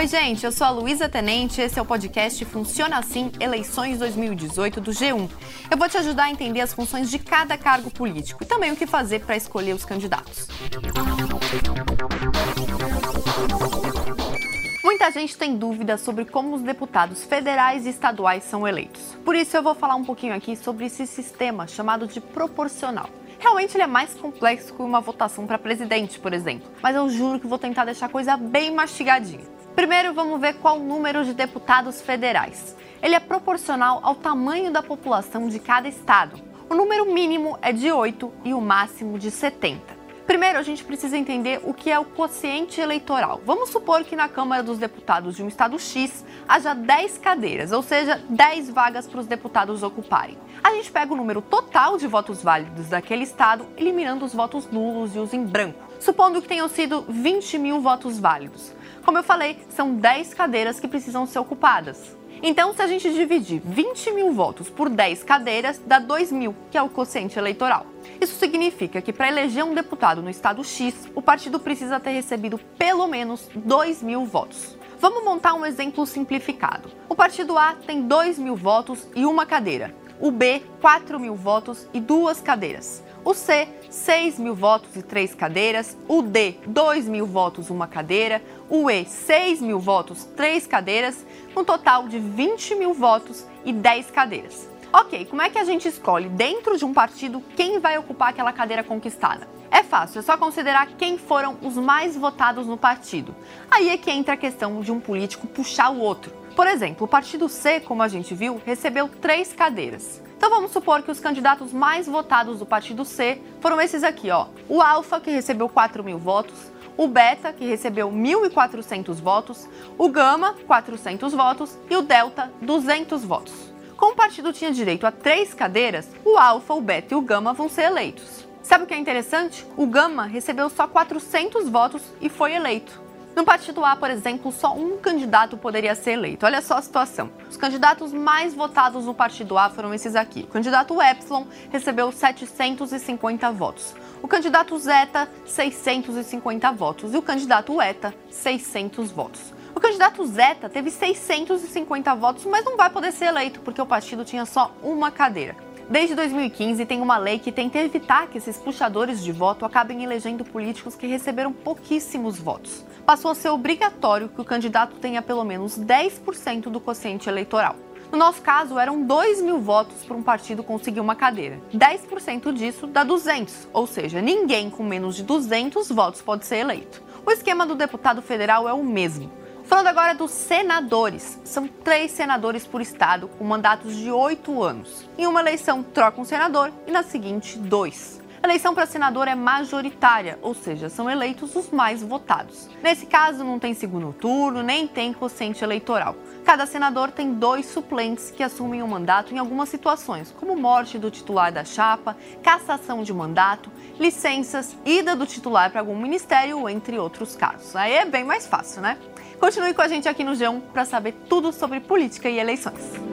Oi, gente, eu sou a Luísa Tenente, esse é o podcast Funciona Assim Eleições 2018 do G1. Eu vou te ajudar a entender as funções de cada cargo político e também o que fazer para escolher os candidatos. Muita gente tem dúvidas sobre como os deputados federais e estaduais são eleitos. Por isso eu vou falar um pouquinho aqui sobre esse sistema chamado de proporcional. Realmente ele é mais complexo que uma votação para presidente, por exemplo, mas eu juro que vou tentar deixar a coisa bem mastigadinha. Primeiro, vamos ver qual o número de deputados federais. Ele é proporcional ao tamanho da população de cada estado. O número mínimo é de 8 e o máximo de 70. Primeiro, a gente precisa entender o que é o quociente eleitoral. Vamos supor que na Câmara dos Deputados de um estado X haja 10 cadeiras, ou seja, 10 vagas para os deputados ocuparem. A gente pega o número total de votos válidos daquele estado, eliminando os votos nulos e os em branco, supondo que tenham sido 20 mil votos válidos. Como eu falei, são 10 cadeiras que precisam ser ocupadas. Então, se a gente dividir 20 mil votos por 10 cadeiras, dá 2 mil, que é o quociente eleitoral. Isso significa que para eleger um deputado no estado X, o partido precisa ter recebido pelo menos 2 mil votos. Vamos montar um exemplo simplificado. O partido A tem 2 mil votos e uma cadeira. O B, 4 mil votos e duas cadeiras. O C, 6 mil votos e três cadeiras. O D, 2 mil votos, uma cadeira. O E, 6 mil votos, três cadeiras. Um total de 20 mil votos e 10 cadeiras. Ok, como é que a gente escolhe dentro de um partido quem vai ocupar aquela cadeira conquistada? É fácil, é só considerar quem foram os mais votados no partido. Aí é que entra a questão de um político puxar o outro. Por exemplo, o partido C, como a gente viu, recebeu três cadeiras. Então vamos supor que os candidatos mais votados do partido C foram esses aqui, ó. O Alfa, que recebeu 4 mil votos, o Beta, que recebeu 1.400 votos, o Gama, 400 votos e o Delta, 200 votos. Como o partido tinha direito a três cadeiras, o Alfa, o Beta e o Gama vão ser eleitos. Sabe o que é interessante? O Gama recebeu só 400 votos e foi eleito. No partido A, por exemplo, só um candidato poderia ser eleito. Olha só a situação. Os candidatos mais votados no partido A foram esses aqui. O candidato Epsilon recebeu 750 votos. O candidato Zeta, 650 votos. E o candidato Eta, 600 votos. O candidato Zeta teve 650 votos, mas não vai poder ser eleito porque o partido tinha só uma cadeira. Desde 2015, tem uma lei que tenta evitar que esses puxadores de voto acabem elegendo políticos que receberam pouquíssimos votos. Passou a ser obrigatório que o candidato tenha pelo menos 10% do quociente eleitoral. No nosso caso, eram 2 mil votos para um partido conseguir uma cadeira. 10% disso dá 200, ou seja, ninguém com menos de 200 votos pode ser eleito. O esquema do deputado federal é o mesmo. Falando agora dos senadores. São três senadores por estado, com mandatos de oito anos. Em uma eleição, troca um senador e na seguinte, dois. A eleição para senador é majoritária, ou seja, são eleitos os mais votados. Nesse caso, não tem segundo turno, nem tem quociente eleitoral. Cada senador tem dois suplentes que assumem o mandato em algumas situações, como morte do titular da chapa, cassação de mandato, licenças, ida do titular para algum ministério, entre outros casos. Aí é bem mais fácil, né? Continue com a gente aqui no G1 para saber tudo sobre política e eleições.